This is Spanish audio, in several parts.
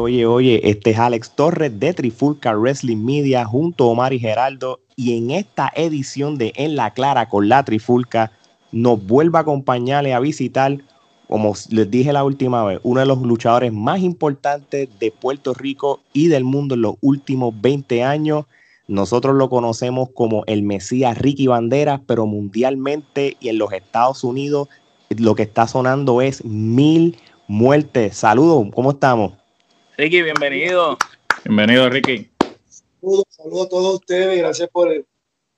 Oye, oye, este es Alex Torres de Trifulca Wrestling Media junto a Omar y Geraldo y en esta edición de En la Clara con la Trifulca nos vuelve a acompañarle a visitar, como les dije la última vez, uno de los luchadores más importantes de Puerto Rico y del mundo en los últimos 20 años. Nosotros lo conocemos como el Mesías Ricky Banderas, pero mundialmente y en los Estados Unidos lo que está sonando es mil muertes. Saludos, ¿cómo estamos? Ricky, bienvenido. Bienvenido, Ricky. Saludos, saludos a todos ustedes, gracias por,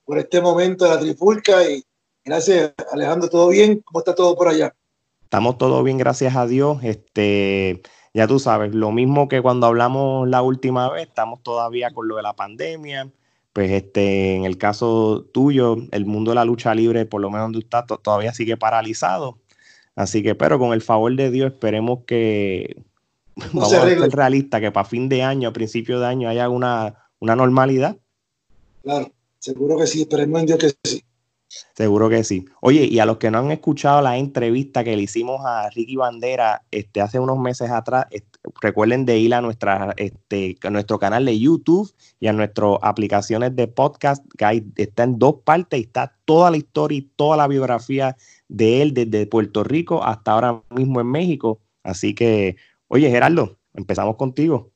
por este momento de la trifulca y gracias, Alejandro, ¿todo bien? ¿Cómo está todo por allá? Estamos todo bien, gracias a Dios. Este, ya tú sabes, lo mismo que cuando hablamos la última vez, estamos todavía con lo de la pandemia. Pues este, en el caso tuyo, el mundo de la lucha libre, por lo menos donde estás, todavía sigue paralizado. Así que, pero con el favor de Dios, esperemos que vamos a ser realistas, que para fin de año, a principio de año, haya una, una normalidad. Claro, seguro que sí, esperemos en Dios que sí. Seguro que sí. Oye, y a los que no han escuchado la entrevista que le hicimos a Ricky Bandera este, hace unos meses atrás, recuerden de ir a, nuestra, este, a nuestro canal de YouTube y a nuestras aplicaciones de podcast, que está en dos partes y está toda la historia y toda la biografía de él desde Puerto Rico hasta ahora mismo en México. Así que, oye, Gerardo, empezamos contigo.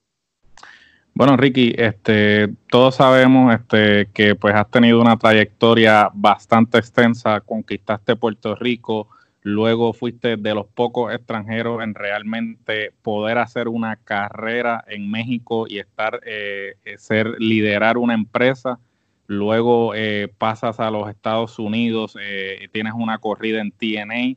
Bueno, Ricky, este, todos sabemos este, que pues has tenido una trayectoria bastante extensa, conquistaste Puerto Rico, luego fuiste de los pocos extranjeros en realmente poder hacer una carrera en México y estar, eh, ser, liderar una empresa. Luego eh, pasas a los Estados Unidos, eh, tienes una corrida en TNA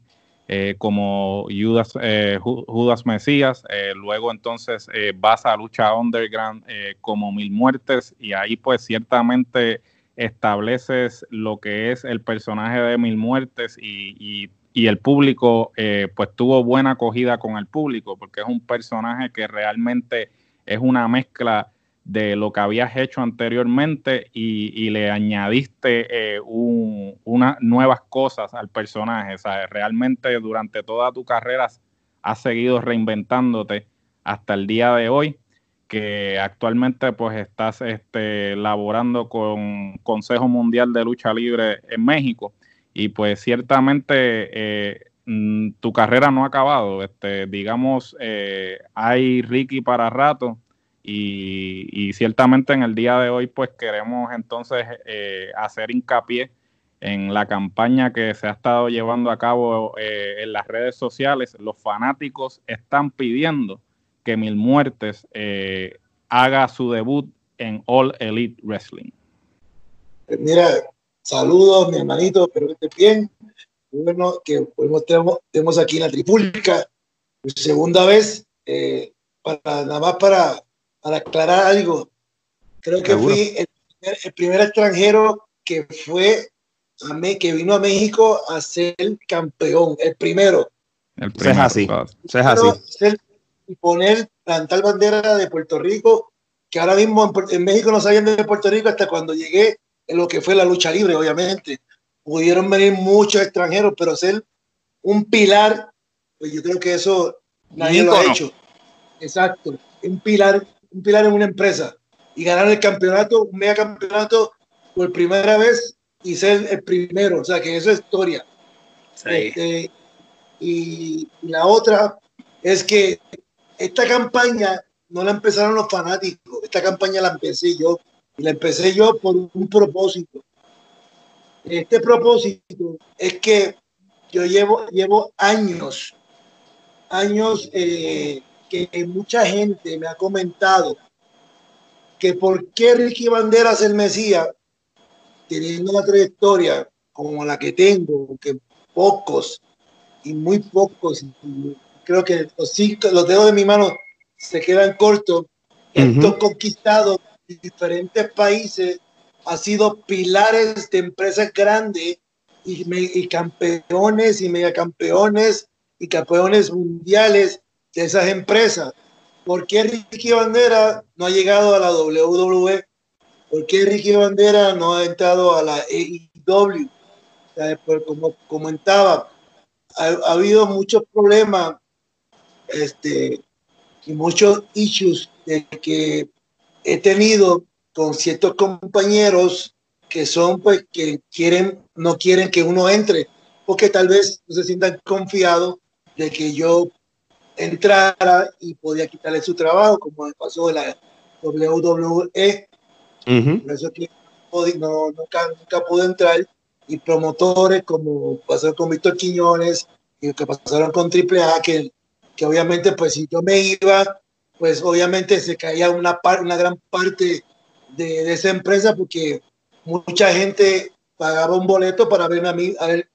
eh, como Judas, eh, Judas Mesías, eh, luego entonces vas a lucha underground como Mil Muertes y ahí pues ciertamente estableces lo que es el personaje de Mil Muertes y, y el público pues tuvo buena acogida con el público porque es un personaje que realmente es una mezcla de lo que habías hecho anteriormente y, le añadiste eh, unas nuevas cosas al personaje. Realmente durante toda tu carrera has seguido reinventándote hasta el día de hoy, que actualmente pues estás este, laborando con Consejo Mundial de Lucha Libre en México y pues ciertamente eh, mm, tu carrera no ha acabado. Este, digamos, eh, hay Ricky para rato y, ciertamente en el día de hoy, pues queremos entonces eh, hacer hincapié en la campaña que se ha estado llevando a cabo eh, en las redes sociales. Los fanáticos están pidiendo que Mil Muertes eh, haga su debut en All Elite Wrestling. Mira, saludos, mi hermanito, espero que estés bien. Bueno, que tenemos, tenemos aquí en la Tripública, segunda vez, nada más para para aclarar algo, creo que fui el primer, extranjero que fue a me, que vino a México a ser campeón, el primero. El primero, es así, es así. y poner, plantar bandera de Puerto Rico, que ahora mismo en, México no sabían de Puerto Rico hasta cuando llegué en lo que fue la lucha libre, obviamente. Pudieron venir muchos extranjeros, pero ser un pilar, pues yo creo que eso nadie lo ha hecho. Exacto, un pilar un pilar en una empresa y ganar el campeonato, un mega campeonato por primera vez y ser el primero. O sea, que eso es historia. Este, y, la otra es que esta campaña no la empezaron los fanáticos, esta campaña la empecé yo y la empecé yo por un propósito. Este propósito es que yo llevo, llevo años, años eh, que mucha gente me ha comentado que por qué Ricky Banderas el Mesías, teniendo una trayectoria como la que tengo, que pocos y muy pocos, creo que los, cinco, los dedos de mi mano se quedan cortos, estos conquistados en diferentes países, ha sido pilares de empresas grandes y, y campeones y megacampeones y campeones mundiales de esas empresas. ¿Por qué Ricky Bandera no ha llegado a la WWE? ¿Por qué Ricky Bandera no ha entrado a la AEW? Pues, como comentaba, ha, habido muchos problemas este, y muchos issues de que he tenido con ciertos compañeros que son pues que quieren no quieren que uno entre porque tal vez no se sientan confiados de que yo entrara y podía quitarle su trabajo como pasó en la WWE por eso que no, nunca, nunca pude entrar. Y promotores como pasó con Víctor Quiñones y que pasaron con AAA que, que obviamente pues si yo me iba pues obviamente se caía una, una gran parte de, de, esa empresa porque mucha gente pagaba un boleto para verme a mí, a ver,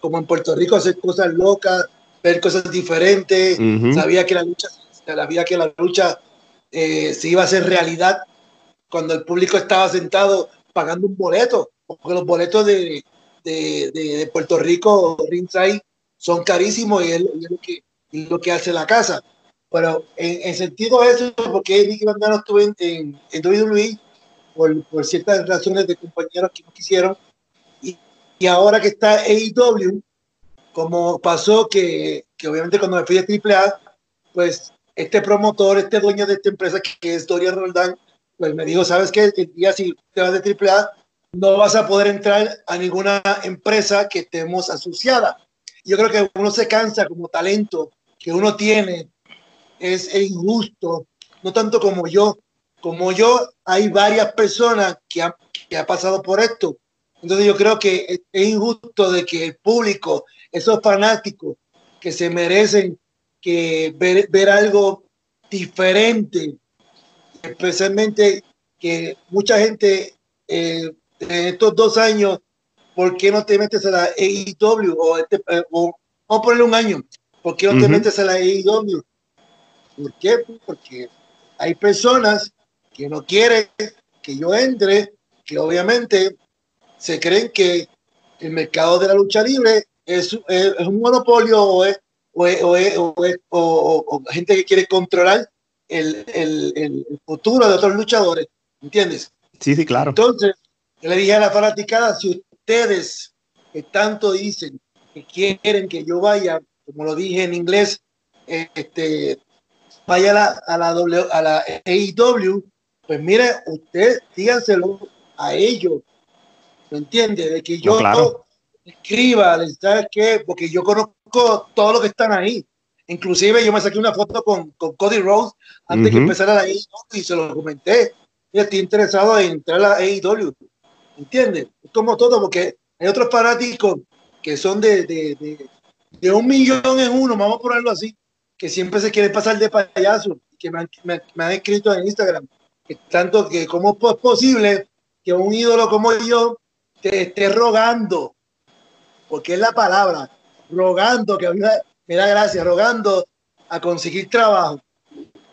como en Puerto Rico, hacer cosas locas, ver cosas diferentes, sabía que la lucha, sabía que la lucha eh, se iba a hacer realidad cuando el público estaba sentado pagando un boleto, porque los boletos de, de, de Puerto Rico, ringside, son carísimos y es, lo, que, es lo que hace la casa. Pero en, en sentido de eso, porque Ricky Bandano estuvo en, en, en WWE por, por, ciertas razones de compañeros que no quisieron, y, y ahora que está AEW, como pasó que, que, obviamente cuando me fui de AAA, pues este promotor, este dueño de esta empresa que es Dorian Roldán, pues me dijo, ¿sabes qué? El día si te vas de AAA, no vas a poder entrar a ninguna empresa que estemos asociada. Yo creo que uno se cansa como talento que uno tiene es injusto, no tanto como yo, como yo, hay varias personas que han, que ha pasado por esto. Entonces yo creo que es, injusto de que el público, esos fanáticos que se merecen que ver, ver algo diferente, especialmente que mucha gente eh, en estos dos años, ¿por qué no te metes a la AEW o, este, o vamos a ponerle un año? ¿Por qué no uh -huh. te metes a la AEW? ¿Por qué? Porque hay personas que no quieren que yo entre, que obviamente se creen que el mercado de la lucha libre es, es, es un monopolio o es, o, es, o, o, gente que quiere controlar el, el, el, futuro de otros luchadores. ¿Entiendes? Sí, sí, claro. Entonces, yo le dije a la fanaticada, si ustedes que tanto dicen que quieren que yo vaya, como lo dije en inglés, este, vaya a la, a la, w, a la AEW, pues mire, usted díganselo a ellos, ¿me entiende? De que yo no, claro. Escriba, ¿sabes qué? Porque yo conozco todos los que están ahí. Inclusive yo me saqué una foto con, con Cody Rose antes uh -huh. que empezara la AEW y se lo comenté. Estoy interesado en entrar a la AEW. ¿Entiendes? Es como todo, porque hay otros fanáticos que son de, de, de, de un millón en uno, vamos a ponerlo así, que siempre se quieren pasar de payaso, que me han, me, me han escrito en Instagram, que tanto que cómo es posible que un ídolo como yo te esté rogando, porque es la palabra, rogando, que a mí me da gracia, rogando a conseguir trabajo.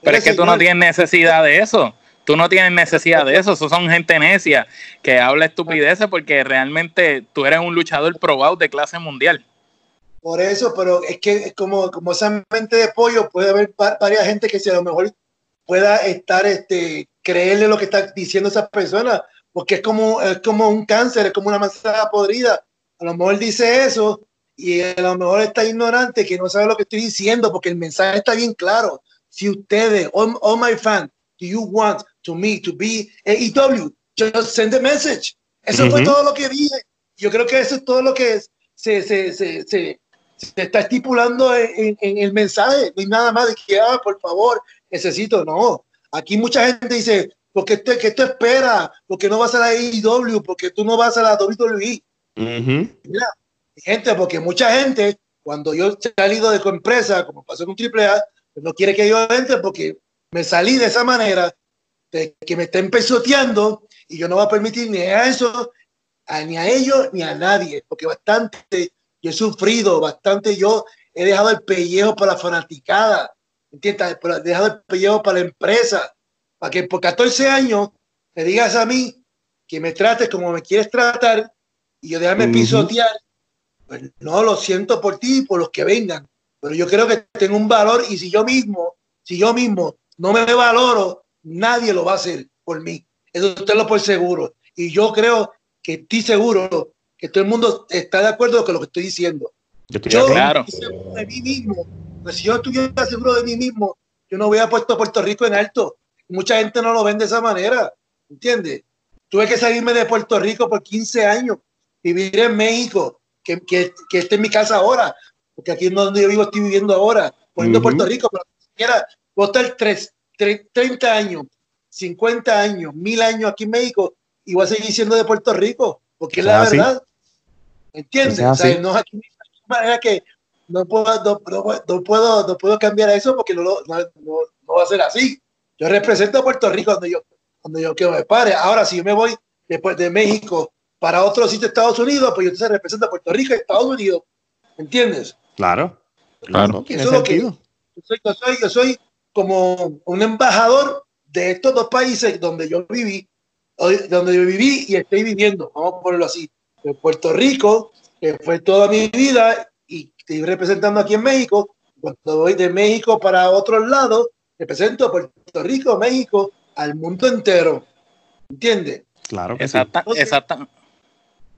Pero es que tú no tienes necesidad de eso. Tú no tienes necesidad de eso. Eso son gente necia que habla estupideces porque realmente tú eres un luchador probado de clase mundial. Por eso, pero es que como, como esa mente de pollo puede haber varias gente que si a lo mejor pueda estar, este, creerle lo que está diciendo esa persona, porque es como, es como un cáncer, es como una manzana podrida. A lo mejor dice eso y a lo mejor está ignorante que no sabe lo que estoy diciendo porque el mensaje está bien claro. Si ustedes, all, all my fans, do you want to me to be AEW? Just send the message. Eso uh -huh. fue todo lo que dije. Yo creo que eso es todo lo que se, se, se, se, se está estipulando en, en, el mensaje. No hay nada más de que, ah, por favor, necesito. No. Aquí mucha gente dice, ¿por qué te, qué te espera? ¿Por qué no vas a la AEW? ¿Por qué tú no vas a la WWE? Uh -huh. Mira, gente, porque mucha gente, cuando yo salido de empresa, como pasó con AAA, pues no quiere que yo entre porque me salí de esa manera, de que me estén pesoteando y yo no voy a permitir ni a eso, ni a ellos, ni a nadie, porque bastante yo he sufrido, bastante yo he dejado el pellejo para la fanaticada, ¿entiendes? He dejado el pellejo para la empresa, para que por 14 años me digas a mí que me trates como me quieres tratar y yo déjame uh -huh. pisotear, pues no, lo siento por ti y por los que vengan, pero yo creo que tengo un valor y si yo mismo, si yo mismo no me valoro, nadie lo va a hacer por mí. Eso usted lo por seguro. Y yo creo que estoy seguro que todo el mundo está de acuerdo con lo que estoy diciendo. Yo estoy yo claro. seguro de mí mismo. Pues si yo estuviera seguro de mí mismo, yo no hubiera puesto Puerto Rico en alto. Mucha gente no lo ven de esa manera, ¿entiendes? Tuve que salirme de Puerto Rico por 15 años, vivir en México, que, que, que esté en mi casa ahora, porque aquí es donde yo vivo, estoy viviendo ahora, poniendo Puerto Rico, pero siquiera voy a estar 30 años, 50 años, mil años aquí en México y voy a seguir siendo de Puerto Rico, porque es la verdad. ¿Entiendes? O sea, no, aquí, manera que no puedo, no, no, puedo, no puedo cambiar eso porque no, no, no, va a ser así. Yo represento a Puerto Rico donde yo, donde yo quiero me pare. Ahora, si yo me voy después de México para otro sitio de Estados Unidos, pues yo entonces represento a Puerto Rico y Estados Unidos. ¿Entiendes? Claro. Claro. Eso es lo que, yo, soy, yo, soy, yo soy como un embajador de estos dos países donde yo viví, donde yo viví y estoy viviendo, vamos a ponerlo así, de Puerto Rico, que fue toda mi vida y estoy representando aquí en México. Cuando voy de México para otros lados, represento a Puerto Rico, México, al mundo entero. ¿Entiendes? Claro. Exacto, exacto. Entonces,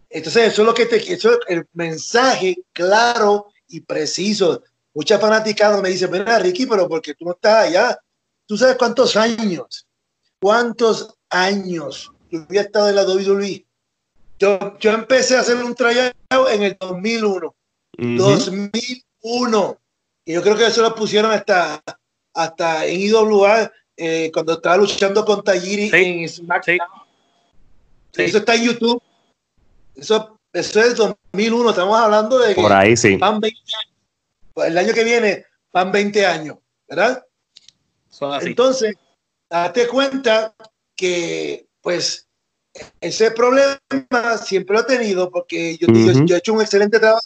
eso es lo que te, eso es el mensaje claro y preciso. Muchas fanaticadas me dicen, mira, Ricky, pero porque tú no estás allá. ¿Tú sabes cuántos años? ¿Cuántos años yo había estado en la WWE? Yo, yo empecé a hacer un tryout en el 2001. 2001. Y yo creo que eso lo pusieron hasta, hasta en IWA eh, cuando estaba luchando con Tajiri en SmackDown. Eso está en YouTube. Eso, eso es 2001. Estamos hablando de Por ahí sí. van 20 años. El año que viene van 20 años, ¿verdad? Entonces, date cuenta que, pues, ese problema siempre lo he tenido porque yo, yo, he hecho un excelente trabajo,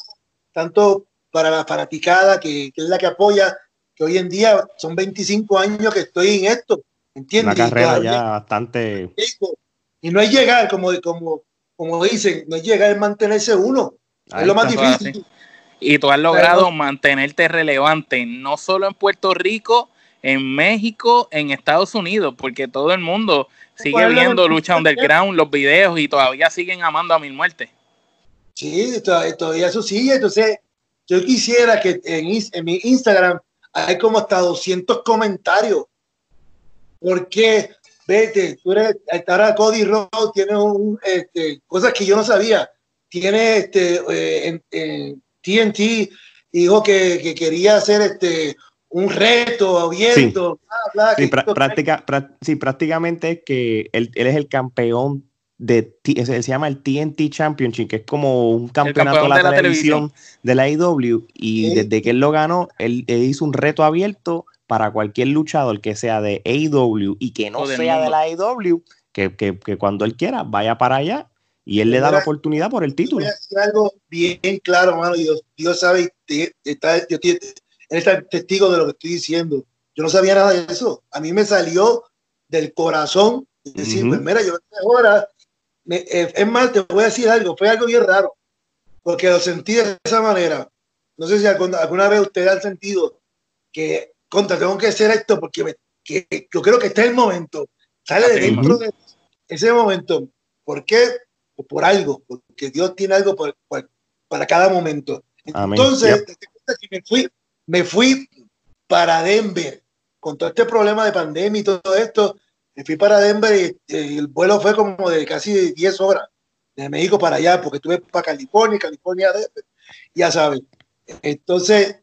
tanto para la fanaticada, que, que, es la que apoya, que hoy en día son 25 años que estoy en esto, ¿entiendes? Una carrera ya bastante... Y no es llegar, como, como, como dicen, no es llegar, es mantenerse uno. es lo más difícil. Y tú has logrado mantenerte relevante, no solo en Puerto Rico, en México, en Estados Unidos, porque todo el mundo sigue viendo lucha underground, los videos y todavía siguen amando a mil muertes. Sí, todavía eso sigue. Entonces, yo quisiera que en, en mi Instagram hay como hasta 200 comentarios. Porque vete, tú eres, ahora Cody Rhodes tiene un, este, cosas que yo no sabía. Tiene este, eh, en, TNT, dijo que, que, quería hacer este, un reto abierto. Sí, sí, prácticamente es que él, él, es el campeón de, se, llama el TNT Championship, que es como un campeonato de la, televisión, de la IW, y desde que él lo ganó, él, él hizo un reto abierto para cualquier luchador que sea de AEW y que no sea de la AEW, que, que, que, cuando él quiera vaya para allá y él le da la oportunidad por el título. Voy a decir algo bien claro, hermano, Dios, Dios sabe, está, yo, él está testigo de lo que estoy diciendo. Yo no sabía nada de eso. A mí me salió del corazón decir, pues mira, yo ahora, eh, es más, te voy a decir algo, fue algo bien raro, porque lo sentí de esa manera. No sé si alguna, alguna vez ustedes han sentido que contra, tengo que hacer esto porque yo creo que está el momento. Sale de dentro de ese momento. ¿Por qué? por algo, porque Dios tiene algo para cada momento. Entonces, me fui, me fui para Denver con todo este problema de pandemia y todo esto. Me fui para Denver y, el vuelo fue como de casi 10 horas de México para allá, porque estuve para California, California, Denver, ya sabes. Entonces,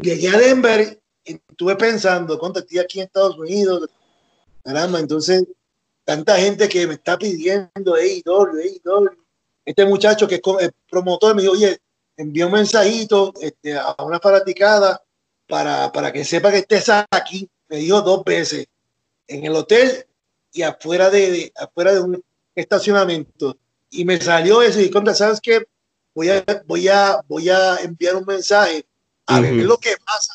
llegué a Denver estuve pensando, contacté aquí en Estados Unidos, caramba, entonces, tanta gente que me está pidiendo, hey, doble, doble. Este muchacho que es promotor me dijo, oye, envía un mensajito este, a una fanaticada para, para que sepa que estés aquí. Me dijo dos veces, en el hotel y afuera de, afuera de un estacionamiento. Y me salió eso y contra, ¿sabes qué? Voy a, voy a, voy a enviar un mensaje a ver lo que pasa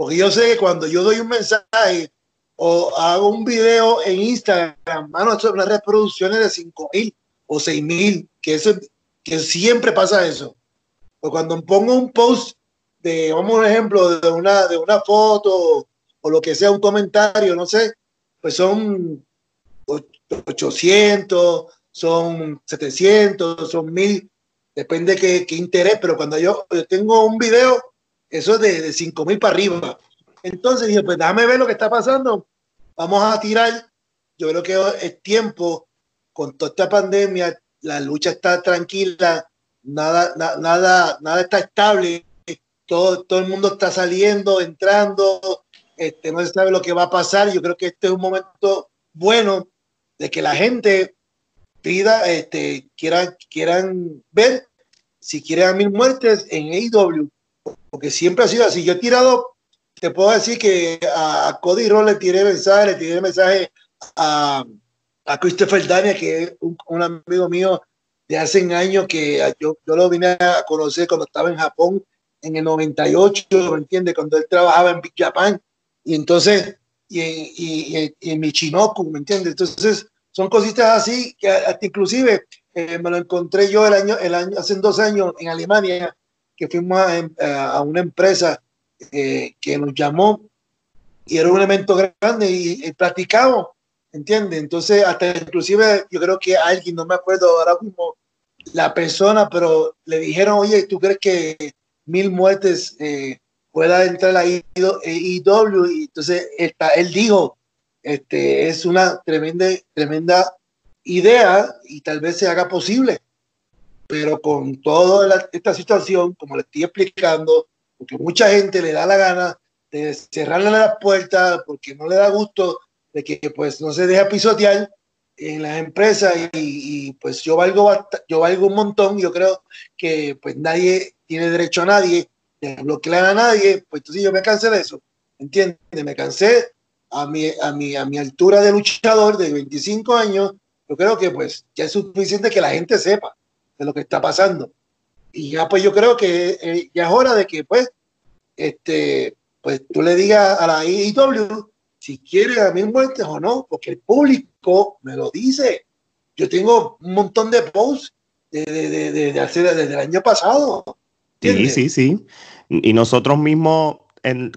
porque yo sé que cuando yo doy un mensaje o hago un video en Instagram, mano, son unas reproducciones de 5 mil o 6 mil, que, eso, que siempre pasa eso. O cuando pongo un post de, vamos un ejemplo, de una, de una foto o lo que sea, un comentario, no sé, pues son 800, son 700, son 1000, depende de qué, qué interés, pero cuando yo, yo tengo un video eso es de, de 5 mil para arriba. Entonces dije, pues déjame ver lo que está pasando. Vamos a tirar. Yo creo que es tiempo, con toda esta pandemia, la lucha está tranquila, nada, nada, nada está estable. Todo, todo el mundo está saliendo, entrando, este, no se sabe lo que va a pasar. Yo creo que este es un momento bueno de que la gente pida, este, quieran, quieran ver si quieren mil muertes en AEW, porque siempre ha sido así. Yo he tirado, te puedo decir que a, Cody Roll le tiré mensaje, le tiré mensaje a, a Christopher Daniel, que es un, amigo mío de hace años que yo, yo lo vine a conocer cuando estaba en Japón en el 98, ¿me entiendes? Cuando él trabajaba en Big Japan. Y entonces, y, y, y en Michinoku, ¿me entiendes? Entonces, son cositas así que hasta inclusive eh, me lo encontré yo el año, el año, hace dos años en Alemania, que fuimos a, em, una empresa eh, que nos llamó y era un evento grande y, y platicamos, ¿entiendes? Entonces, hasta inclusive yo creo que alguien, no me acuerdo ahora mismo la persona, pero le dijeron, oye, ¿tú crees que mil muertes eh, pueda entrar a IW? Y entonces él dijo, este, es una tremenda, tremenda idea y tal vez se haga posible. Pero con toda esta situación, como le estoy explicando, porque mucha gente le da la gana de cerrarle las puertas porque no le da gusto de que pues no se deja pisotear en las empresas y, pues yo valgo yo valgo un montón. Yo creo que pues nadie tiene derecho a nadie de bloquear a nadie. Pues entonces yo me cansé de eso ¿entiendes? me cansé a mi, a mi, a mi altura de luchador de 25 años, yo creo que pues ya es suficiente que la gente sepa de lo que está pasando. Y ya pues yo creo que eh, ya es hora de que pues, este, pues tú le digas a la IW si quiere a mil muertes o no, porque el público me lo dice. Yo tengo un montón de posts de, de, de, de hacer desde el año pasado. Sí, sí, sí. Y nosotros mismos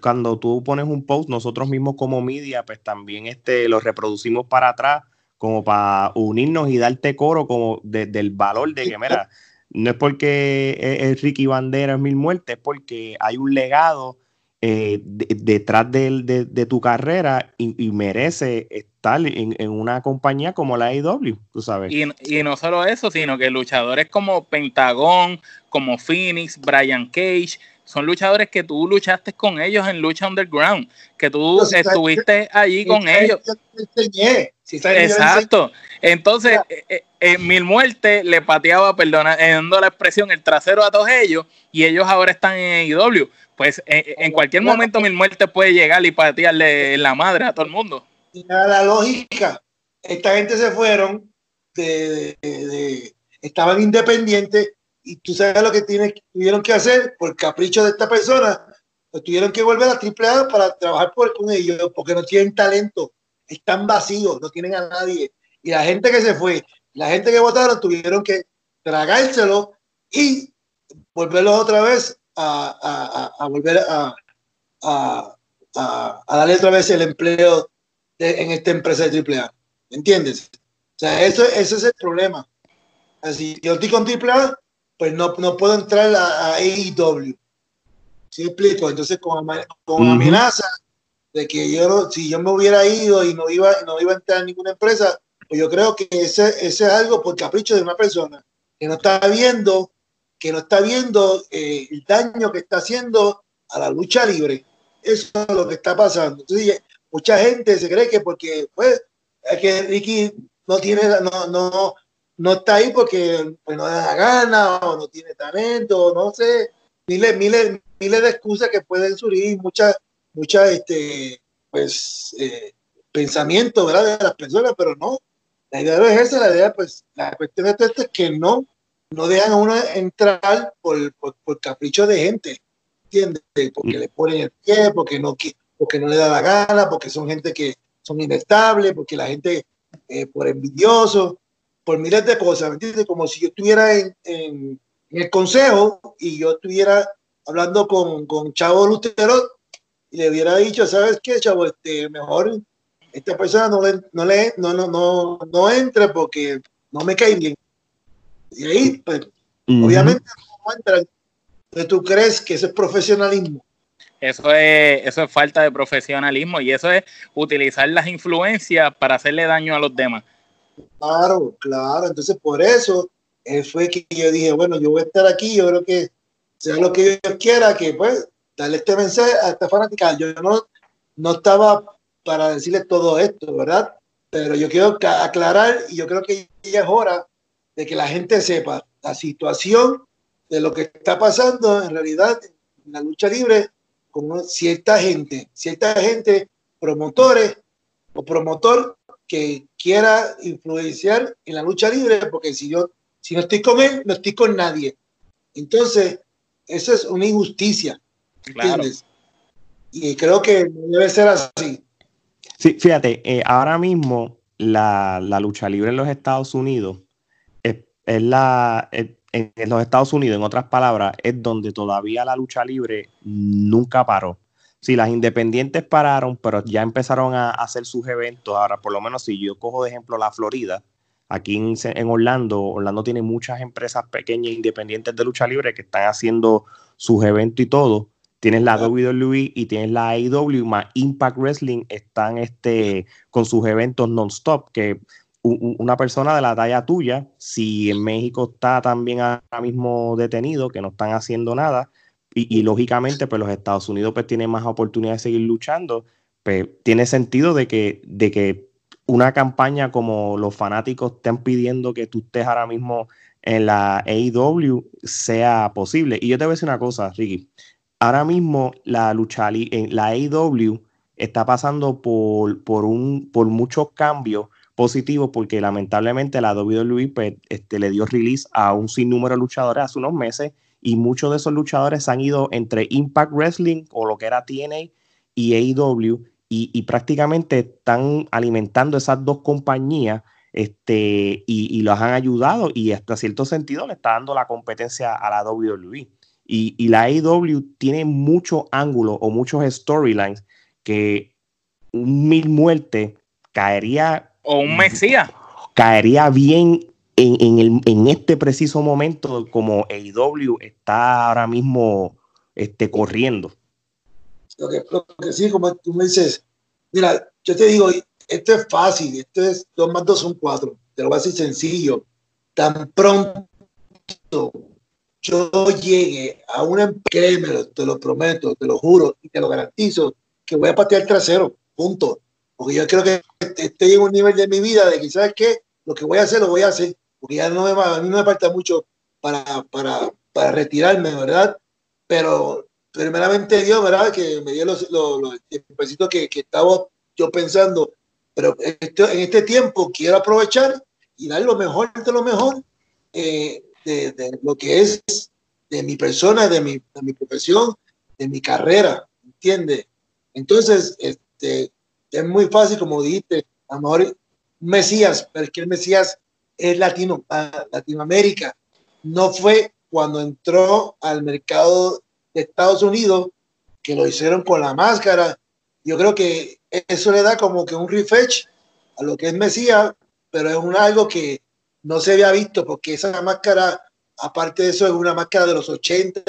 cuando tú pones un post, nosotros mismos como media, pues también este, lo reproducimos para atrás, como para unirnos y darte coro como del valor de que, mira, no es porque es, Ricky Bandera es mil muertes, es porque hay un legado eh, detrás de, tu carrera y, merece estar en, una compañía como la AEW, tú sabes. Y, y, no solo eso, sino que luchadores como Pentagón, como Phoenix, Brian Cage, son luchadores que tú luchaste con ellos en lucha underground, que tú estuviste allí con ellos. Exacto. Entonces, eh, eh, en Mil Muertes le pateaba, perdona, dando la expresión, el trasero a todos ellos, y ellos ahora están en IW. Pues eh, en cualquier momento Mil Muertes puede llegar y patearle la madre a todo el mundo. Y la lógica, esta gente se fueron, estaban independientes y tú sabes lo que tuvieron que hacer por capricho de esta persona, pues tuvieron que volver a AAA para trabajar por, con ellos porque no tienen talento, están vacíos, no tienen a nadie. Y la gente que se fue, la gente que votaron tuvieron que tragárselo y volverlos otra vez a, a, a volver a, a, darle otra vez el empleo en esta empresa de AAA. ¿Entiendes? O sea, eso, ese es el problema. Así, yo estoy con AAA, pues no, no puedo entrar a, AEW. ¿Sí explico? Entonces, con, con amenaza de que yo, si yo me hubiera ido y no iba, no iba a entrar en ninguna empresa, pues yo creo que ese, ese es algo por capricho de una persona que no está viendo, que no está viendo eh, el daño que está haciendo a la lucha libre. Eso es lo que está pasando. Entonces, mucha gente se cree que porque, pues, que Ricky no tiene, no, no, no está ahí porque pues, no da gana o no tiene talento, no sé, miles, miles, miles de excusas que pueden surgir, muchas, muchas, este, pues, eh, pensamientos, ¿verdad? De las personas, pero no. La idea no es esa, la idea, pues, la cuestión de esto es que no, no dejan a uno entrar por, por, capricho de gente, ¿entiendes? Porque le ponen el pie, porque no, porque no le da la gana, porque son gente que son inestables, porque la gente, eh, por envidioso, por miles de cosas, ¿me entiendes? Como si yo estuviera en, en, el consejo y yo estuviera hablando con, con Chavo Lutero y le hubiera dicho, ¿sabes qué, Chavo? Este, mejor esta persona no le, no le, no, no, no, no entre porque no me cae bien. Y ahí, pues, obviamente no entra. ¿Tú crees que ese es profesionalismo? Eso es, eso es falta de profesionalismo y eso es utilizar las influencias para hacerle daño a los demás. Claro, claro. Entonces, por eso eh, fue que yo dije, bueno, yo voy a estar aquí, yo creo que sea lo que yo quiera, que pues darle este mensaje a esta fanática. Yo no, no estaba para decirle todo esto, ¿verdad? Pero yo quiero aclarar y yo creo que ya es hora de que la gente sepa la situación de lo que está pasando en realidad en la lucha libre con cierta gente, cierta gente, promotores o promotor que quiera influenciar en la lucha libre, porque si yo, si no estoy con él, no estoy con nadie. Entonces, eso es una injusticia, ¿entiendes? Y creo que debe ser así. Sí, fíjate, eh, ahora mismo la, lucha libre en los Estados Unidos es, la, en, los Estados Unidos, en otras palabras, es donde todavía la lucha libre nunca paró. Sí, las independientes pararon, pero ya empezaron a, hacer sus eventos. Ahora, por lo menos, si yo cojo de ejemplo la Florida, aquí en, Orlando, Orlando tiene muchas empresas pequeñas e independientes de lucha libre que están haciendo sus eventos y todo. Tienes la WWE y tienes la AEW más Impact Wrestling, están este, con sus eventos non-stop, que una persona de la talla tuya, si en México está también ahora mismo detenido, que no están haciendo nada, y, lógicamente pues los Estados Unidos pues tienen más oportunidad de seguir luchando, pues tiene sentido de que, de que una campaña como los fanáticos estén pidiendo que tú estés ahora mismo en la AEW sea posible. Y yo te voy a decir una cosa, Ricky. Ahora mismo la lucha la AEW está pasando por, por, un, por muchos cambios positivo porque lamentablemente la WWE pues, este, le dio release a un sinnúmero de luchadores hace unos meses y muchos de esos luchadores han ido entre Impact Wrestling o lo que era TNA y AEW y, prácticamente están alimentando esas dos compañías este, y, los han ayudado y hasta cierto sentido le está dando la competencia a la WWE. Y, y la AEW tiene muchos ángulos o muchos storylines que un mil muertes caería o un Mesías. Caería bien en, este preciso momento como AEW está ahora mismo este, corriendo. Lo que, sí, como tú me dices, mira, yo te digo, esto es fácil, esto es 2 más 2 son 4, te lo voy a decir sencillo. Tan pronto yo llegue a una empresa, te lo prometo, te lo juro y te lo garantizo, que voy a patear trasero, punto. Porque yo creo que estoy en un nivel de mi vida de que, ¿sabes qué? Lo que voy a hacer, lo voy a hacer. Porque ya no me, a mí me falta mucho para, para, para retirarme, ¿verdad? Pero primeramente Dios, ¿verdad? Que me dio los, los, los que, que, estaba yo pensando. Pero en este tiempo quiero aprovechar y dar lo mejor de lo mejor eh, de, de, lo que es de mi persona, de mi, de mi profesión, de mi carrera, ¿entiendes? Entonces, este, es muy fácil, como dijiste, a lo mejor Mesías, pero es que el Mesías es latino, Latinoamérica. No fue cuando entró al mercado de Estados Unidos que lo hicieron con la máscara. Yo creo que eso le da como que un refresh a lo que es Mesías, pero es un algo que no se había visto porque esa máscara, aparte de eso, es una máscara de los 80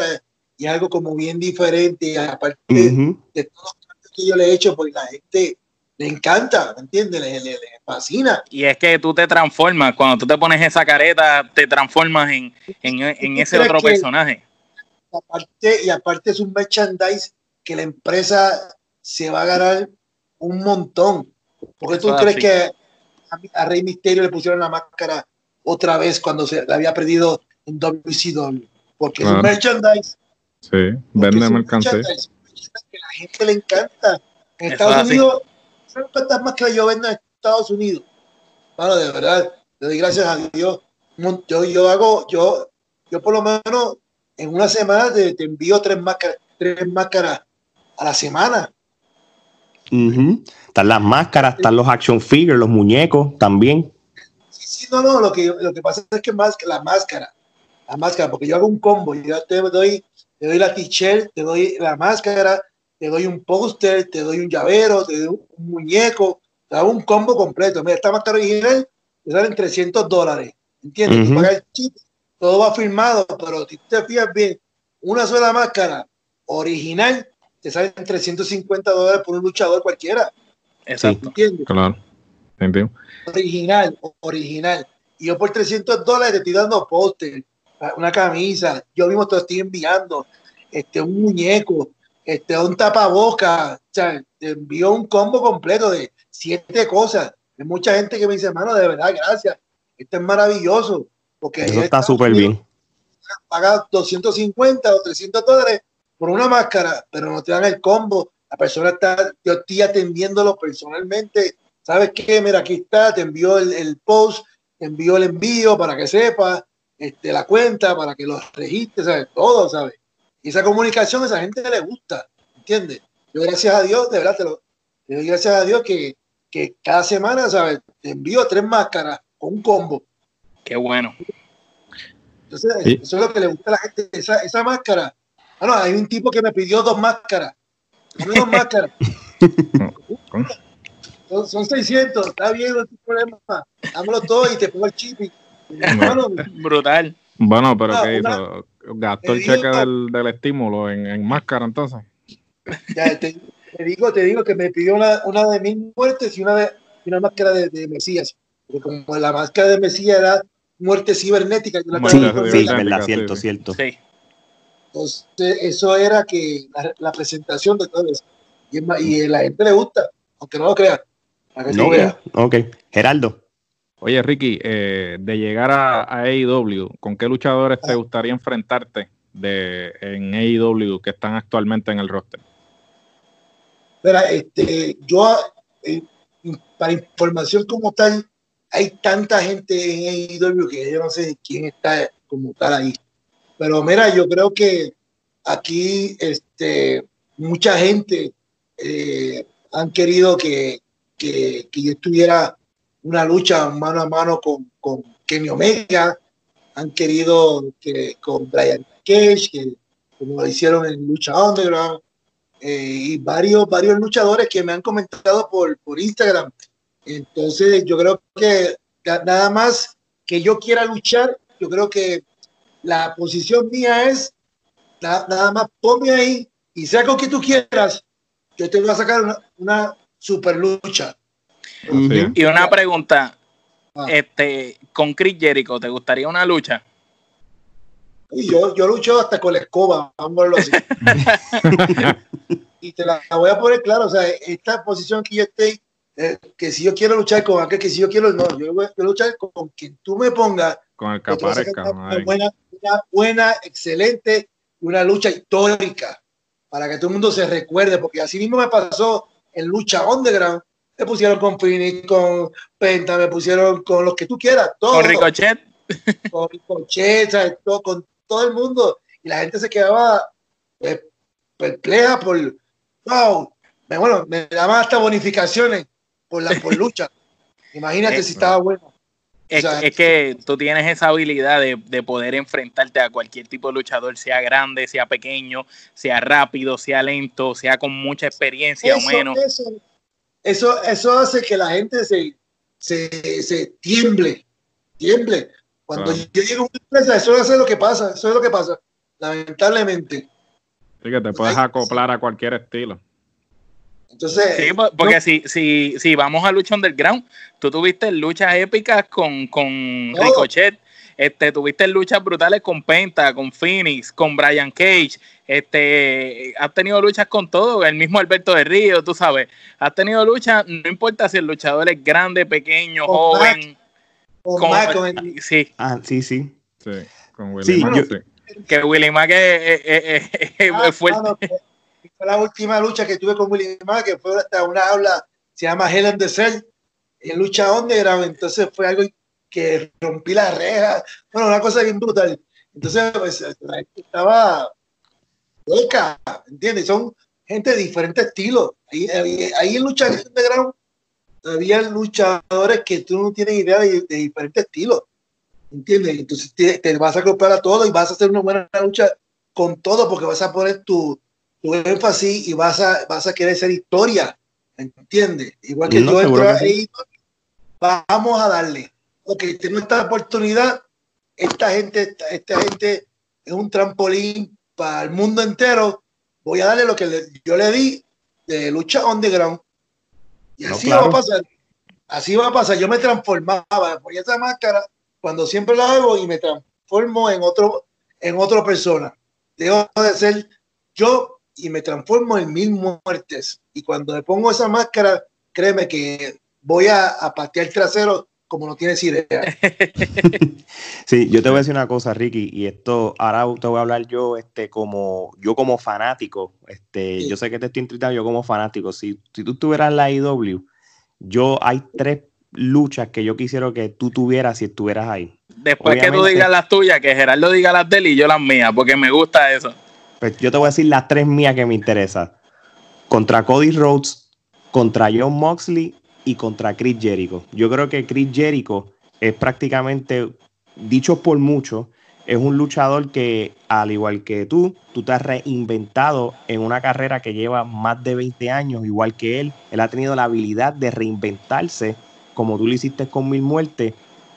y algo como bien diferente, aparte de, todo lo que yo le he hecho, porque la gente le encanta, ¿me entiendes? Le, fascina. Y es que tú te transformas, cuando tú te pones esa careta, te transformas en, en, ese otro personaje. Aparte, y aparte es un merchandise que la empresa se va a ganar un montón. Porque tú crees que a, Rey Misterio le pusieron la máscara otra vez cuando se la había perdido en WCW? Porque es un merchandise. Sí, vende mercancía. Que la gente le encanta. En Estados Unidos cuántas máscaras yo vendo en Estados Unidos. Bueno, de verdad, le doy gracias a Dios. Yo, yo hago, yo, yo por lo menos en una semana te, envío tres máscaras, tres máscaras a la semana. Están las máscaras, están los action figures, los muñecos también. Sí, sí, no, no, lo que, lo que pasa es que más la máscara, la máscara, porque yo hago un combo, yo te doy, te doy la t-shirt, te doy la máscara, te doy un póster, te doy un llavero, te doy un muñeco, te doy un combo completo. Mira, esta máscara original te salen 300 dólares, ¿entiendes? todo va firmado, pero si te fijas bien, una sola máscara original te salen 350 dólares por un luchador cualquiera. Exacto. ¿Entiendes? Claro. Entiendo. Original, original. Y yo por 300 dólares te estoy dando póster, una camisa, yo mismo te estoy enviando, este, un muñeco, este, un tapaboca, o sea, te envío un combo completo de siete cosas. Hay mucha gente que me dice, hermano, de verdad, gracias. Esto es maravilloso. Porque Eso está súper bien. Paga 250 o 300 dólares por una máscara, pero no te dan el combo. La persona está, yo estoy atendiéndolo personalmente. ¿Sabes qué? Mira, aquí está, te envió el, post, te envió el envío para que sepa este, la cuenta, para que lo registres, ¿sabes? Todo, ¿sabes? Y esa comunicación a esa gente le gusta, ¿entiendes? Yo gracias a Dios, de verdad, te lo, doy gracias a Dios que, que cada semana, ¿sabes? Te envío tres máscaras con un combo. Qué bueno. Entonces, eso es lo que le gusta a la gente, esa, esa máscara. Bueno, hay un tipo que me pidió dos máscaras. Dos máscaras. son, 600, está bien, no hay problema. Dámelo todo y te pongo el chip. Brutal. Bueno, pero ¿qué hizo? ¿Gastó el cheque del, del, estímulo en, en, máscara entonces? Ya, te, digo, te digo que me pidió una, una de mil muertes y una de una máscara de, de Mesías. Porque como la máscara de Mesías era muerte cibernética, yo la sí, sí, verdad, cierto, cierto. Sí. Entonces, eso era que la, la presentación de todo eso. Y, y, a la gente le gusta, aunque no lo crea. No, ok. Geraldo. Oye, Ricky, eh, de llegar a, a, AEW, ¿con qué luchadores te ah. gustaría enfrentarte de, en AEW que están actualmente en el roster? Mira, este, yo, eh, para información como tal, hay tanta gente en AEW que yo no sé quién está como tal ahí. Pero mira, yo creo que aquí este, mucha gente eh, han querido que, que, que, yo estuviera una lucha mano a mano con, con Kenny Omega, han querido que con Brian Cage, como lo hicieron en Lucha Underground, eh, y varios, varios luchadores que me han comentado por, por Instagram. Entonces, yo creo que nada más que yo quiera luchar, yo creo que la posición mía es nada, más ponme ahí y sea con que tú quieras, yo te voy a sacar una, super lucha. Y una pregunta, ah. este, con Chris Jericho, ¿te gustaría una lucha? Y yo, yo lucho hasta con la escoba, vamos a así. y te la voy a poner claro, o sea, esta posición que yo estoy eh, que si yo quiero luchar con aquel, que si yo quiero, no, yo voy a luchar con quien tú me pongas. Con el que aparezca. Una buena, una buena, excelente, una lucha histórica, para que todo el mundo se recuerde, porque así mismo me pasó en lucha underground. Me pusieron con Phoenix, con Penta, me pusieron con los que tú quieras. Todo, con Ricochet. Con Ricochet, todo, con todo el mundo. Y la gente se quedaba pues, perpleja por, wow, bueno, me daban hasta bonificaciones por, la, por lucha. Imagínate si estaba bueno. Es, que tú tienes esa habilidad de, de, poder enfrentarte a cualquier tipo de luchador, sea grande, sea pequeño, sea rápido, sea lento, sea con mucha experiencia eso, o menos. Eso, eso, hace que la gente se, se, se tiemble, tiemble. Cuando yo llego a una empresa, eso es lo que pasa, eso es lo que pasa, lamentablemente. Sí, que te puedes acoplar a cualquier estilo. Entonces, sí, porque si, si, si vamos a lucha underground, tú tuviste luchas épicas con, con Ricochet, este, tuviste luchas brutales con Penta, con Phoenix, con Brian Cage, este, has tenido luchas con todo, el mismo Alberto de Río, tú sabes, has tenido luchas, no importa si el luchador es grande, pequeño, joven. con, sí. Ah, sí, sí. Sí, con Willy Que Willy Mack es, ah, fuerte fue la última lucha que tuve con William que fue hasta una aula, se llama Hell in the Cell, en lucha underground, entonces fue algo que rompí la reja, bueno, una cosa bien brutal. Entonces, pues, estaba loca, ¿entiendes? Son gente de diferentes estilos. Ahí, ahí, en lucha underground había luchadores que tú no tienes idea de, diferentes estilos, ¿entiendes? Entonces te, te vas a comprar a todo y vas a hacer una buena lucha con todo porque vas a poner tu, tu énfasis y vas a, vas a querer ser historia, ¿entiendes? Igual que no, yo ahí, vamos a darle. Ok, tengo esta oportunidad, esta gente, esta, gente es un trampolín para el mundo entero, voy a darle lo que yo le di de lucha underground. Y así va a pasar. Así va a pasar. Yo me transformaba, ponía esa máscara cuando siempre la hago y me transformo en otro, en otra persona. Dejo de ser yo y me transformo en mil muertes. Y cuando me pongo esa máscara, créeme que voy a, a patear trasero como no tienes idea. sí, yo te voy a decir una cosa, Ricky, y esto ahora te voy a hablar yo, este, como yo como fanático, este, yo sé que te estoy intentando yo como fanático. Si, si tú estuvieras en la IW, yo hay tres luchas que yo quisiera que tú tuvieras si estuvieras ahí. Después que tú digas las tuyas, que Gerardo diga las de él y yo las mías, porque me gusta eso. Pues yo te voy a decir las tres mías que me interesan. Contra Cody Rhodes, contra John Moxley y contra Chris Jericho. Yo creo que Chris Jericho es prácticamente, dicho por muchos, es un luchador que, al igual que tú, tú te has reinventado en una carrera que lleva más de 20 años, igual que él. Él ha tenido la habilidad de reinventarse, como tú lo hiciste con Mil Muertes,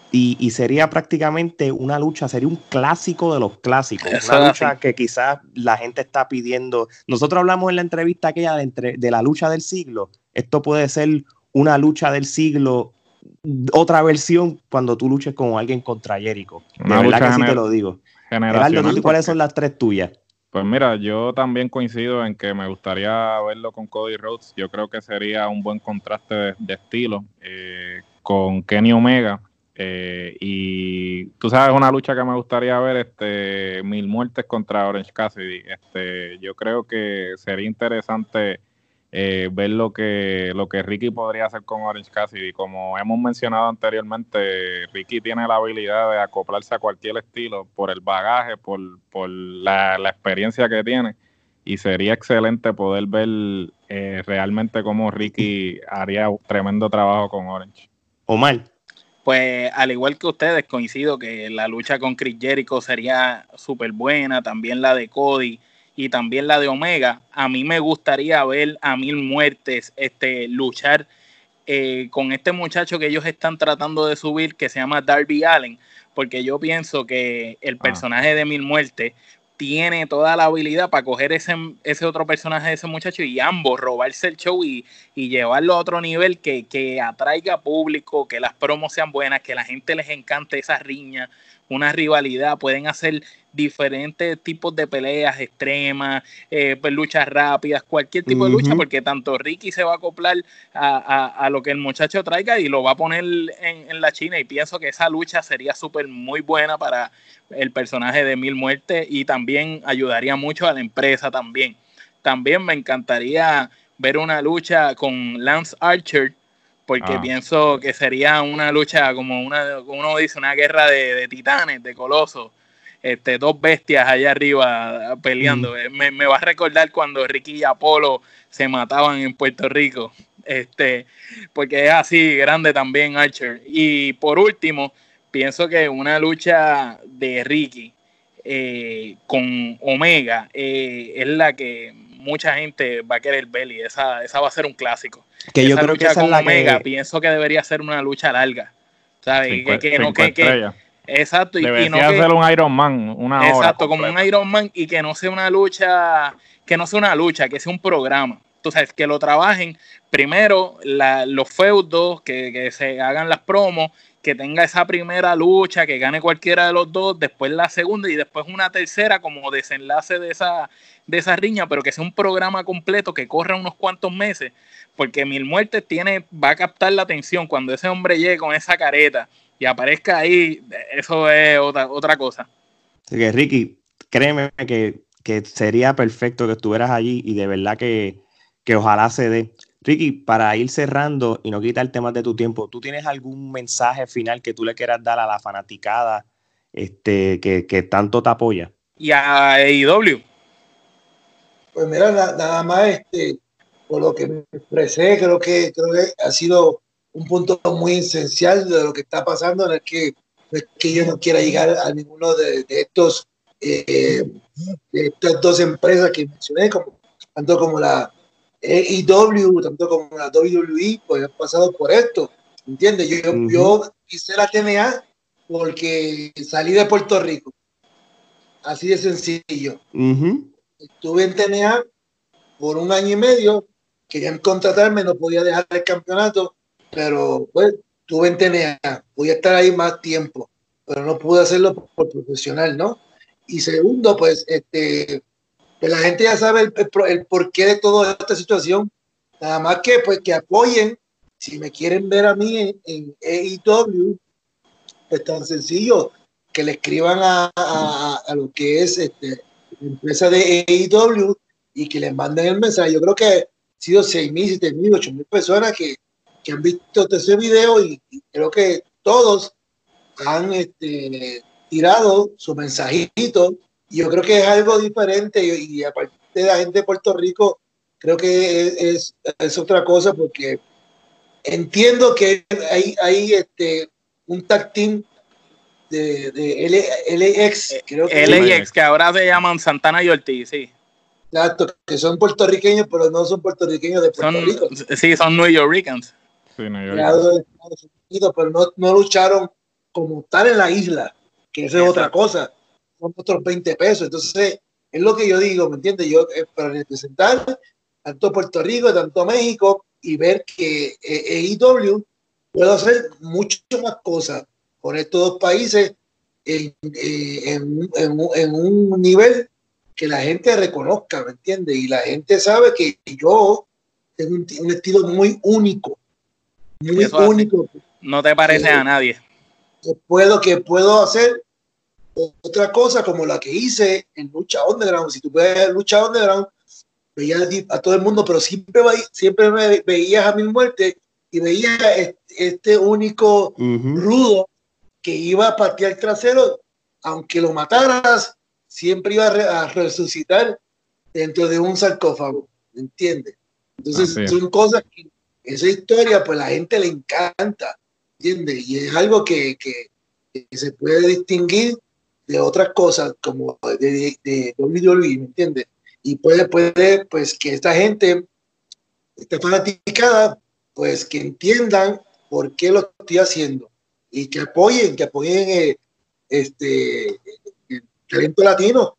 y, sería prácticamente una lucha, sería un clásico de los clásicos. una lucha que quizás la gente está pidiendo. Nosotros hablamos en la entrevista aquella de, entre, de la lucha del siglo. Esto puede ser una lucha del siglo, otra versión cuando tú luches con alguien contra Jericho. De verdad que así te lo digo. ¿cuáles son las tres tuyas? Pues mira, yo también coincido en que me gustaría verlo con Cody Rhodes. Yo creo que sería un buen contraste de, estilo eh, con Kenny Omega. Eh, y tú sabes una lucha que me gustaría ver, este, mil muertes contra Orange Cassidy. Este, yo creo que sería interesante eh, ver lo que, lo que Ricky podría hacer con Orange Cassidy. Como hemos mencionado anteriormente, Ricky tiene la habilidad de acoplarse a cualquier estilo por el bagaje, por, la, experiencia que tiene. Y sería excelente poder ver eh, realmente cómo Ricky haría un tremendo trabajo con Orange. Omar. Pues al igual que ustedes, coincido que la lucha con Chris Jericho sería súper buena, también la de Cody y también la de Omega. A mí me gustaría ver a Mil Muertes este, luchar eh, con este muchacho que ellos están tratando de subir, que se llama Darby Allen, porque yo pienso que el ah. personaje de Mil Muertes tiene toda la habilidad para coger ese, ese otro personaje de ese muchacho y ambos robarse el show y, llevarlo a otro nivel que, que, atraiga público, que las promos sean buenas, que la gente les encante esa riña, una rivalidad, pueden hacer diferentes tipos de peleas extremas, eh, pues, luchas rápidas, cualquier tipo de lucha, porque tanto Ricky se va a acoplar a, lo que el muchacho traiga y lo va a poner en, la China y pienso que esa lucha sería súper muy buena para el personaje de Mil Muertes y también ayudaría mucho a la empresa también. También me encantaría ver una lucha con Lance Archer, porque ah. pienso que sería una lucha como una, como uno dice, una guerra de, titanes, de colosos, este, dos bestias allá arriba peleando. Mm. Me, va a recordar cuando Ricky y Apolo se mataban en Puerto Rico, este, porque es así grande también Archer. Y por último, pienso que una lucha de Ricky eh, con Omega eh, es la que mucha gente va a querer ver y esa, esa va a ser un clásico. Que yo creo que esa es la Omega, pienso que debería ser una lucha larga. ¿Sabes? que, no, que, exacto. Y, no ser un Iron Man, una Exacto, como un Iron Man y que no sea una lucha, que no sea una lucha, que sea un programa. Tú sabes, que lo trabajen primero los feudos, que, que se hagan las promos, que tenga esa primera lucha, que gane cualquiera de los dos, después la segunda y después una tercera como desenlace de esa, de esa riña, pero que sea un programa completo que corra unos cuantos meses, porque Mil Muertes tiene, va a captar la atención cuando ese hombre llegue con esa careta y aparezca ahí, eso es otra, otra cosa. Así que Ricky, créeme que, sería perfecto que estuvieras allí y de verdad que, que ojalá se dé. Ricky, para ir cerrando y no quitar temas de tu tiempo, ¿tú tienes algún mensaje final que tú le quieras dar a la fanaticada este, que, que tanto te apoya? Y a AEW. Pues mira, nada más este, por lo que me expresé, creo que, creo que ha sido un punto muy esencial de lo que está pasando, no es que, que yo no quiera llegar a ninguno de, estos eh, de estas dos empresas que mencioné, como, tanto como la EIW, tanto como la WWE, pues han pasado por esto, ¿entiendes? Yo, yo hice la TNA porque salí de Puerto Rico, así de sencillo. Estuve en TNA por un año y medio, querían contratarme, no podía dejar el campeonato, pero pues tuve en TNA, podía estar ahí más tiempo, pero no pude hacerlo por, profesional, ¿no? Y segundo, pues, este, pues la gente ya sabe el, el, porqué de toda esta situación, nada más que pues que apoyen, si me quieren ver a mí en, en AEW, pues tan sencillo, que le escriban a, a, a lo que es este, la empresa de AEW y que les manden el mensaje. Yo creo que ha sido 6 mil, 7 mil, 8 mil personas que, que, han visto ese video y, creo que todos han este, tirado su mensajito. Y yo creo que es algo diferente y, aparte de la gente de Puerto Rico, creo que es, es, otra cosa porque entiendo que hay, hay este, un tag team de, de LAX. Creo que LAX, que ahora se llaman Santana y Ortiz, sí. Exacto, que son puertorriqueños, pero no son puertorriqueños de Puerto Rico. Sí, son New Yorkers. Sí, New York. pero no, no, lucharon como tal en la isla, que eso es otra cosa. Son otros 20 pesos. Entonces, es lo que yo digo, ¿me entiendes? Yo, eh, para representar tanto Puerto Rico, tanto México, y ver que EIW puedo hacer mucho más cosas con estos dos países en, eh, en, en, en un nivel que la gente reconozca, ¿me entiendes? Y la gente sabe que yo tengo un, estilo muy único, muy único. No te parece a nadie. Que puedo, que puedo hacer otra cosa como la que hice en Lucha Underground. Si tú ves Lucha Underground, veías a todo el mundo, pero siempre, siempre me veías a mi muerte y veías este, único rudo que iba a patear trasero, aunque lo mataras, siempre iba a, resucitar dentro de un sarcófago, ¿me entiendes? Entonces son cosas que esa historia pues la gente le encanta, ¿entiendes? Y es algo que, que, se puede distinguir de otras cosas como de, de, WWE, ¿me entiendes? Y puede, puede, pues que esta gente esté fanaticada, pues que entiendan por qué lo estoy haciendo y que apoyen, que apoyen eh, este, talento latino.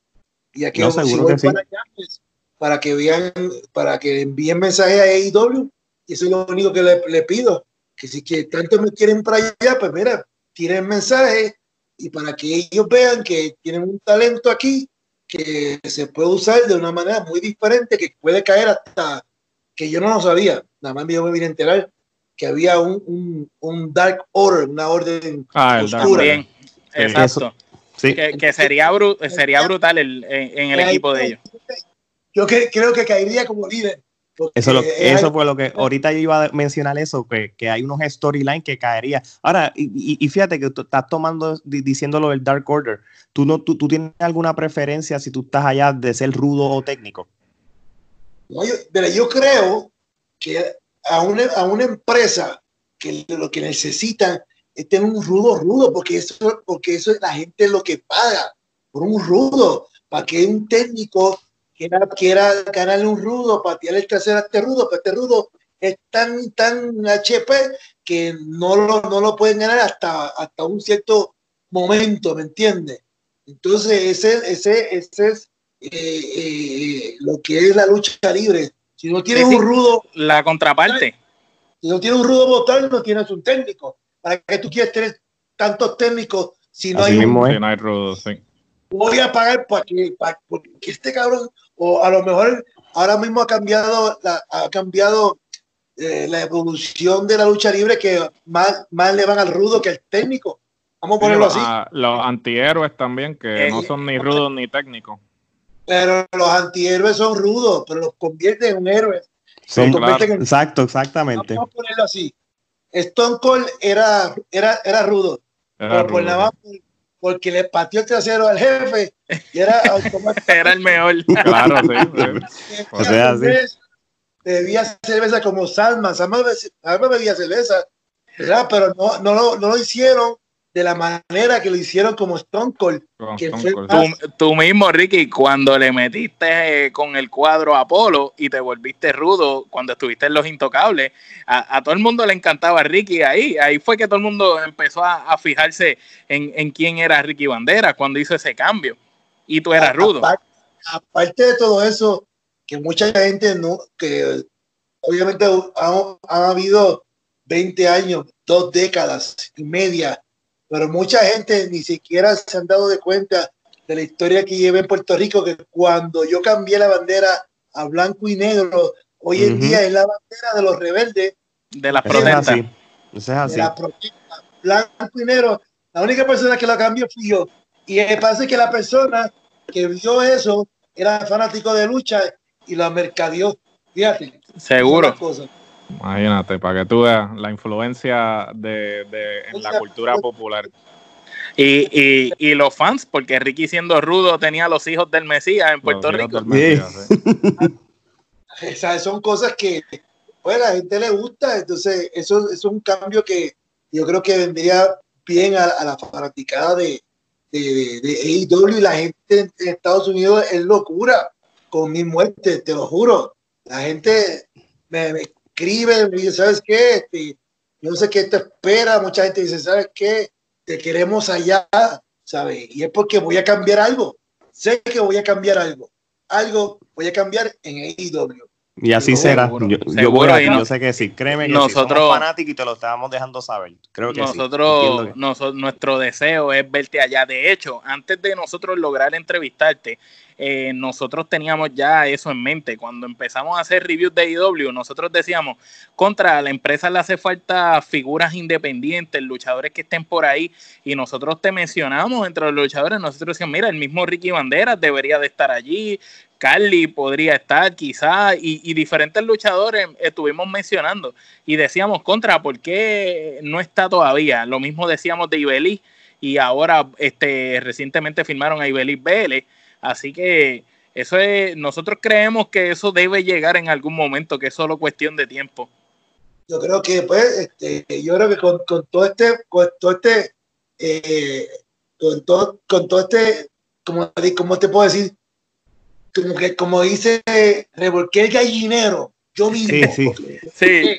Y aquí no, que para, allá, pues, para que vean, para que envíen mensajes a AEW. Y eso es lo único que le, le, pido. Que si que tanto me quieren para allá, pues mira, tienen mensajes y para que ellos vean que tienen un talento aquí que se puede usar de una manera muy diferente, que puede caer hasta que yo no lo sabía. Nada más yo me vine a enterar que había un, un, un Dark Order, una orden ah, oscura. Bien. Exacto. Que, sería, sería brutal el, en, el equipo de ellos. Yo creo que caería como líder. Eso, eso fue lo que ahorita yo iba a mencionar eso, que, que hay unos storylines que caería. Ahora, y, y, fíjate que tú estás tomando, diciéndolo del Dark Order. ¿Tú, no, tú, ¿Tú tienes alguna preferencia si tú estás allá de ser rudo o técnico? No, yo, pero yo creo que a una, a una empresa que lo que necesitan este un rudo rudo, porque eso, porque eso es la gente lo que paga por un rudo, para que un técnico quiera, quiera ganarle un rudo, patear el trasero a este rudo, pero este rudo es tan, tan HP que no lo, no lo pueden ganar hasta, hasta un cierto momento, ¿me entiendes? Entonces, ese, ese, ese es eh, eh, lo que es la lucha libre. Si no tienes un rudo... La contraparte. Si no tienes un rudo votar, no tienes un técnico. ¿Para qué tú quieres tener tantos técnicos si no, hay, un, Voy a pagar para que, para, porque este cabrón, o a lo mejor ahora mismo ha cambiado la, ha cambiado eh, la evolución de la lucha libre que más, más le van al rudo que al técnico. Vamos a ponerlo así. los antihéroes también, que eh, no son ni rudos ni técnicos. Pero los antihéroes son rudos, pero los convierten en un héroe. Exacto, exactamente. Vamos a ponerlo así. Stone Cold era, era, era rudo. por nada porque le pateó el trasero al jefe y era automáticamente. era el mejor. claro, sí. o sea, sí. Bebía cerveza como Salma. Salma, bebía cerveza, pero no, no, no, no lo hicieron de la manera que lo hicieron como Stone Cold. tú, mismo, Ricky, cuando le metiste eh, con el cuadro Apolo y te volviste rudo cuando estuviste en Los Intocables, a, todo el mundo le encantaba Ricky ahí. Ahí fue que todo el mundo empezó a, fijarse en, quién era Ricky Bandera cuando hizo ese cambio. Y tú eras rudo. Aparte, de todo eso, que mucha gente no, que obviamente han, habido 20 años, dos décadas y media, pero mucha gente ni siquiera se han dado de cuenta de la historia que lleva en Puerto Rico, que cuando yo cambié la bandera a blanco y negro, hoy en día es la bandera de los rebeldes. De las protestas. Es así. De la protesta, blanco y negro. La única persona que la cambió fui yo. Y parece que la persona que vio eso era fanático de lucha y la mercadeó. Fíjate. Seguro. Imagínate, para que tú veas la influencia de, de en la cultura popular. Y, y, y, los fans, porque Ricky siendo rudo tenía los hijos del Mesías en Puerto Rico. Esas son cosas que pues, a la gente le gusta, entonces eso, es un cambio que yo creo que vendría bien a, la fanaticada de, de, de, AEW y la gente en Estados Unidos es locura con mi muerte, te lo juro. La gente me, escribe, me dice, ¿sabes qué? Este, no sé qué te espera. Mucha gente dice, ¿sabes qué? Te queremos allá, ¿sabes? Y es porque voy a cambiar algo. Sé que voy a cambiar algo. Algo voy a cambiar en AEW. Y así será. Yo, voy a, yo sé que sí. Créeme que nosotros, somos fanáticos y te lo estábamos dejando saber. Creo que nosotros, nosotros, nuestro deseo es verte allá. De hecho, antes de nosotros lograr entrevistarte, eh, nosotros teníamos ya eso en mente. Cuando empezamos a hacer reviews de IW, nosotros decíamos, contra la empresa le hace falta figuras independientes, luchadores que estén por ahí, y nosotros te mencionamos entre los luchadores, nosotros decíamos, mira, el mismo Ricky Banderas debería de estar allí, Carly podría estar quizás, y, diferentes luchadores estuvimos mencionando, y decíamos, contra, ¿por qué no está todavía? Lo mismo decíamos de Ibeli, y ahora este, recientemente firmaron a Ibeli Vélez, Así que eso es, nosotros creemos que eso debe llegar en algún momento, que es solo cuestión de tiempo. Yo creo que pues, este, yo creo que con, todo este, con todo este, eh, con todo, con todo este, como, como te puedo decir, como que como dice revolqué el gallinero, yo mismo. Sí, sí.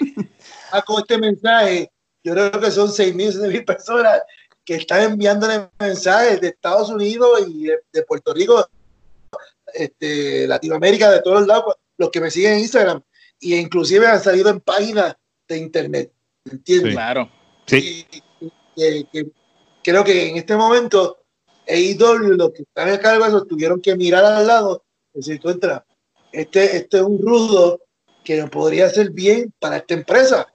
Con este mensaje, yo creo que son seis mil, mil personas que están enviándole mensajes de Estados Unidos y de, Puerto Rico, este, Latinoamérica, de todos lados, los que me siguen en Instagram, y inclusive han salido en páginas de internet. ¿Entiendes? claro. Sí. creo que en este momento AEW, los que están a cargo de eso, tuvieron que mirar al lado y decir, tú entra, este, este es un rudo que no podría ser bien para esta empresa,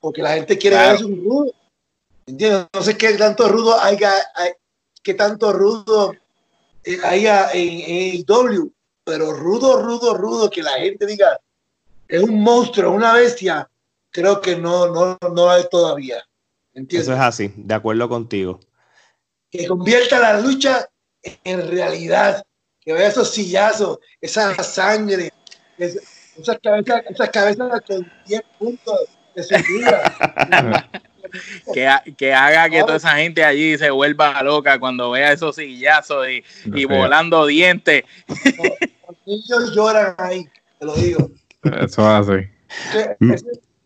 porque la gente quiere ver un rudo no sé qué tanto rudo haya, qué tanto rudo haya en AEW, pero rudo, rudo, rudo, que la gente diga, es un monstruo, una bestia, creo que no, no, no hay todavía. Eso es así, de acuerdo contigo. Que convierta la lucha en realidad, que vea esos sillazos, esa sangre, esas cabezas, esas cabezas con 10 puntos de su vida. que, que, haga que toda esa gente allí se vuelva loca cuando vea esos sillazos y, y volando dientes. Los lloran ahí, te lo digo. Eso va a ser.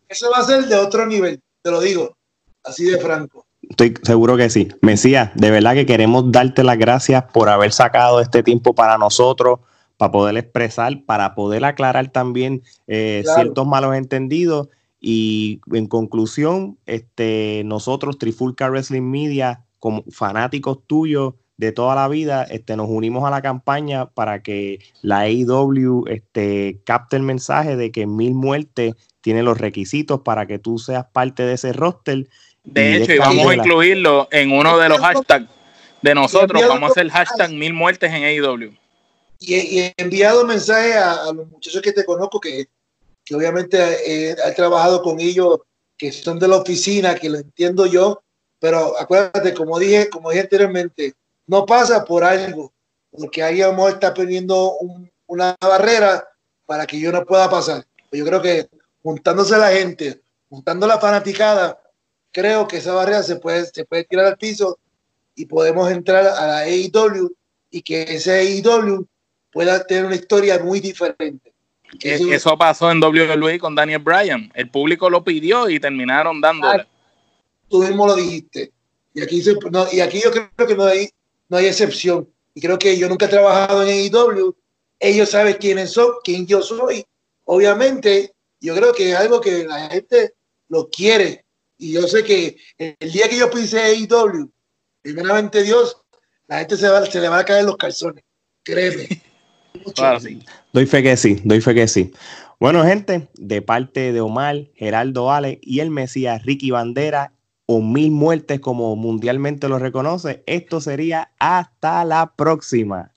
Eso va a ser de otro nivel, te lo digo, así de franco. Estoy seguro que sí. Mesías, de verdad que queremos darte las gracias por haber sacado este tiempo para nosotros, para poder expresar, para poder aclarar también eh, ciertos malos entendidos y en conclusión, este, nosotros, Trifulca Wrestling Media, como fanáticos tuyos de toda la vida, este, nos unimos a la campaña para que la AEW este, capte el mensaje de que Mil Muertes tiene los requisitos para que tú seas parte de ese roster. De hecho, y vamos a incluirlo en uno de los hashtags de nosotros. Vamos a hacer el hashtag Mil Muertes en AEW. Y, he enviado mensaje a, a, los muchachos que te conozco que que obviamente eh, he trabajado con ellos que son de la oficina, que lo entiendo yo, pero acuérdate, como dije, como dije anteriormente, no pasa por algo, porque ahí a estar poniendo una barrera para que yo no pueda pasar. Yo creo que juntándose la gente, juntando la fanaticada, creo que esa barrera se puede, se puede tirar al piso y podemos entrar a la AEW y que ese AEW pueda tener una historia muy diferente. Eso, pasó en WWE con Daniel Bryan. El público lo pidió y terminaron dándole. Ah, tú mismo lo dijiste. Y aquí, y aquí yo creo que no hay, no hay excepción. Y creo que yo nunca he trabajado en AEW. ellos saben quiénes son, quién yo soy. Obviamente, yo creo que es algo que la gente lo quiere. Y yo sé que el día que yo pise AEW, primeramente Dios, la gente se, va, se le va a caer los calzones. Créeme. Doy fe que sí, doy fe que sí. Bueno, gente, de parte de Omar, Geraldo Ale y el Mesías Ricky Bandera, o mil muertes como mundialmente lo reconoce, esto sería hasta la próxima.